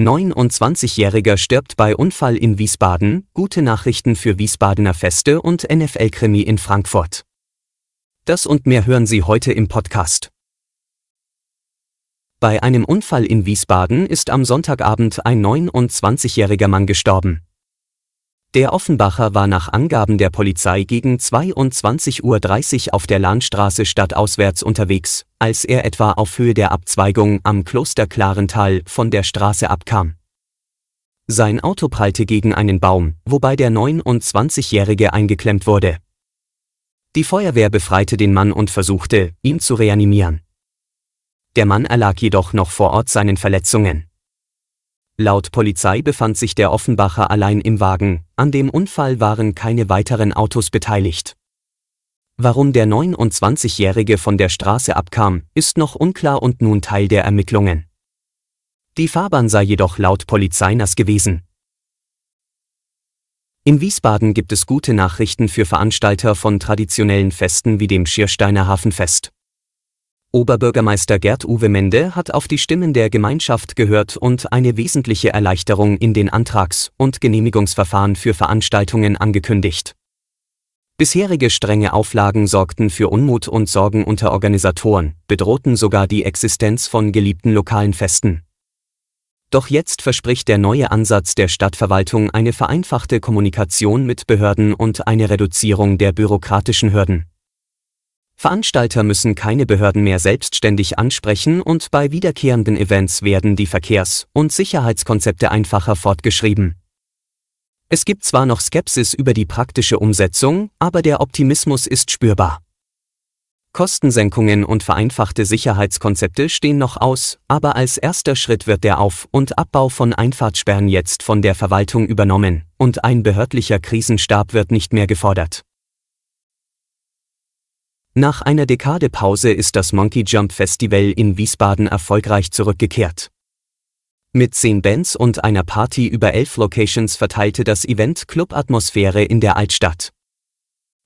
29-Jähriger stirbt bei Unfall in Wiesbaden, gute Nachrichten für Wiesbadener Feste und NFL-Krimi in Frankfurt. Das und mehr hören Sie heute im Podcast. Bei einem Unfall in Wiesbaden ist am Sonntagabend ein 29-jähriger Mann gestorben. Der Offenbacher war nach Angaben der Polizei gegen 22.30 Uhr auf der Landstraße stadtauswärts unterwegs, als er etwa auf Höhe der Abzweigung am Kloster Klarental von der Straße abkam. Sein Auto prallte gegen einen Baum, wobei der 29-Jährige eingeklemmt wurde. Die Feuerwehr befreite den Mann und versuchte, ihn zu reanimieren. Der Mann erlag jedoch noch vor Ort seinen Verletzungen. Laut Polizei befand sich der Offenbacher allein im Wagen, an dem Unfall waren keine weiteren Autos beteiligt. Warum der 29-Jährige von der Straße abkam, ist noch unklar und nun Teil der Ermittlungen. Die Fahrbahn sei jedoch laut Polizei nass gewesen. In Wiesbaden gibt es gute Nachrichten für Veranstalter von traditionellen Festen wie dem Schiersteiner Hafenfest. Oberbürgermeister Gerd-Uwe Mende hat auf die Stimmen der Gemeinschaft gehört und eine wesentliche Erleichterung in den Antrags- und Genehmigungsverfahren für Veranstaltungen angekündigt. Bisherige strenge Auflagen sorgten für Unmut und Sorgen unter Organisatoren, bedrohten sogar die Existenz von geliebten lokalen Festen. Doch jetzt verspricht der neue Ansatz der Stadtverwaltung eine vereinfachte Kommunikation mit Behörden und eine Reduzierung der bürokratischen Hürden. Veranstalter müssen keine Behörden mehr selbstständig ansprechen und bei wiederkehrenden Events werden die Verkehrs- und Sicherheitskonzepte einfacher fortgeschrieben. Es gibt zwar noch Skepsis über die praktische Umsetzung, aber der Optimismus ist spürbar. Kostensenkungen und vereinfachte Sicherheitskonzepte stehen noch aus, aber als erster Schritt wird der Auf- und Abbau von Einfahrtsperren jetzt von der Verwaltung übernommen, und ein behördlicher Krisenstab wird nicht mehr gefordert. Nach einer Dekade Pause ist das Monkey Jump Festival in Wiesbaden erfolgreich zurückgekehrt. Mit zehn Bands und einer Party über elf Locations verteilte das Event Club-Atmosphäre in der Altstadt.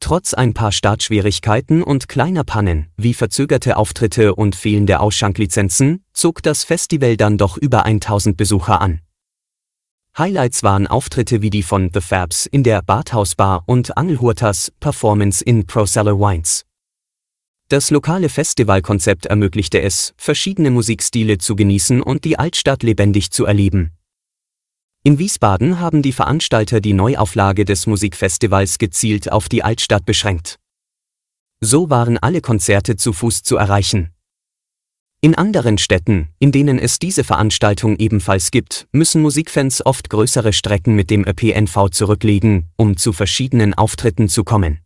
Trotz ein paar Startschwierigkeiten und kleiner Pannen, wie verzögerte Auftritte und fehlende Ausschanklizenzen, zog das Festival dann doch über 1000 Besucher an. Highlights waren Auftritte wie die von The Fabs in der Badhausbar und Angelhurtas Performance in Pro Cellar Wines. Das lokale Festivalkonzept ermöglichte es, verschiedene Musikstile zu genießen und die Altstadt lebendig zu erleben. In Wiesbaden haben die Veranstalter die Neuauflage des Musikfestivals gezielt auf die Altstadt beschränkt. So waren alle Konzerte zu Fuß zu erreichen. In anderen Städten, in denen es diese Veranstaltung ebenfalls gibt, müssen Musikfans oft größere Strecken mit dem ÖPNV zurücklegen, um zu verschiedenen Auftritten zu kommen.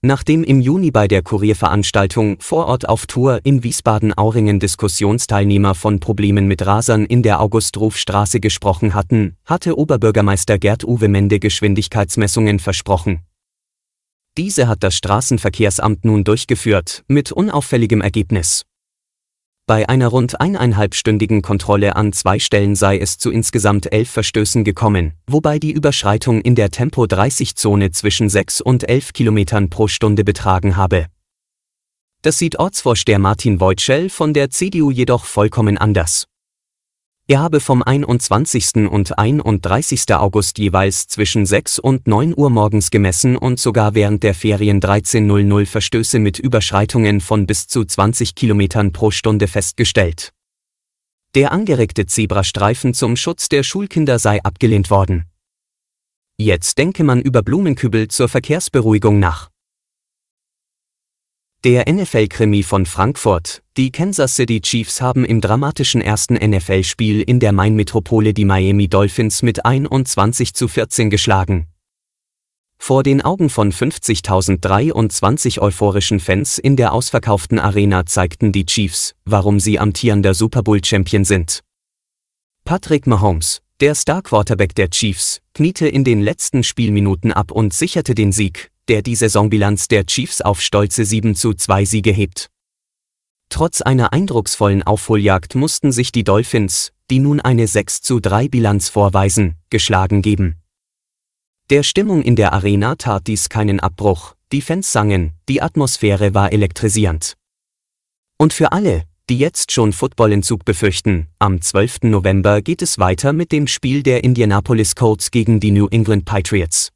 Nachdem im Juni bei der Kurierveranstaltung vor Ort auf Tour in Wiesbaden-Auringen Diskussionsteilnehmer von Problemen mit Rasern in der August-Ruf-Straße gesprochen hatten, hatte Oberbürgermeister Gerd-Uwe Mende Geschwindigkeitsmessungen versprochen. Diese hat das Straßenverkehrsamt nun durchgeführt, mit unauffälligem Ergebnis. Bei einer rund eineinhalbstündigen Kontrolle an zwei Stellen sei es zu insgesamt elf Verstößen gekommen, wobei die Überschreitung in der Tempo-30-Zone zwischen 6 und 11 Kilometern pro Stunde betragen habe. Das sieht Ortsvorsteher Martin Wojtschel von der CDU jedoch vollkommen anders. Er habe vom 21. und 31. August jeweils zwischen 6 und 9 Uhr morgens gemessen und sogar während der Ferien 13.00 Verstöße mit Überschreitungen von bis zu 20 Kilometern pro Stunde festgestellt. Der angeregte Zebrastreifen zum Schutz der Schulkinder sei abgelehnt worden. Jetzt denke man über Blumenkübel zur Verkehrsberuhigung nach. Der NFL-Krimi von Frankfurt. Die Kansas City Chiefs haben im dramatischen ersten NFL-Spiel in der Main-Metropole die Miami Dolphins mit 21 zu 14 geschlagen. Vor den Augen von 50.023 euphorischen Fans in der ausverkauften Arena zeigten die Chiefs, warum sie amtierender Super Bowl-Champion sind. Patrick Mahomes, der Star-Quarterback der Chiefs, kniete in den letzten Spielminuten ab und sicherte den Sieg, der die Saisonbilanz der Chiefs auf stolze 7 zu 2 Siege hebt. Trotz einer eindrucksvollen Aufholjagd mussten sich die Dolphins, die nun eine 6 zu 3 Bilanz vorweisen, geschlagen geben. Der Stimmung in der Arena tat dies keinen Abbruch, die Fans sangen, die Atmosphäre war elektrisierend. Und für alle, die jetzt schon Footballentzug befürchten, am 12. November geht es weiter mit dem Spiel der Indianapolis Colts gegen die New England Patriots.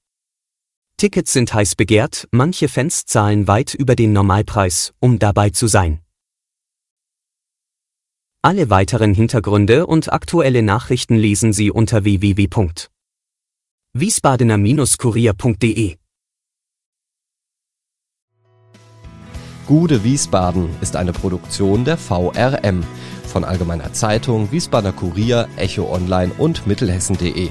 Tickets sind heiß begehrt, manche Fans zahlen weit über den Normalpreis, um dabei zu sein. Alle weiteren Hintergründe und aktuelle Nachrichten lesen Sie unter www.wiesbadener-kurier.de. Gude Wiesbaden ist eine Produktion der VRM von Allgemeiner Zeitung, Wiesbadener Kurier, Echo Online und Mittelhessen.de.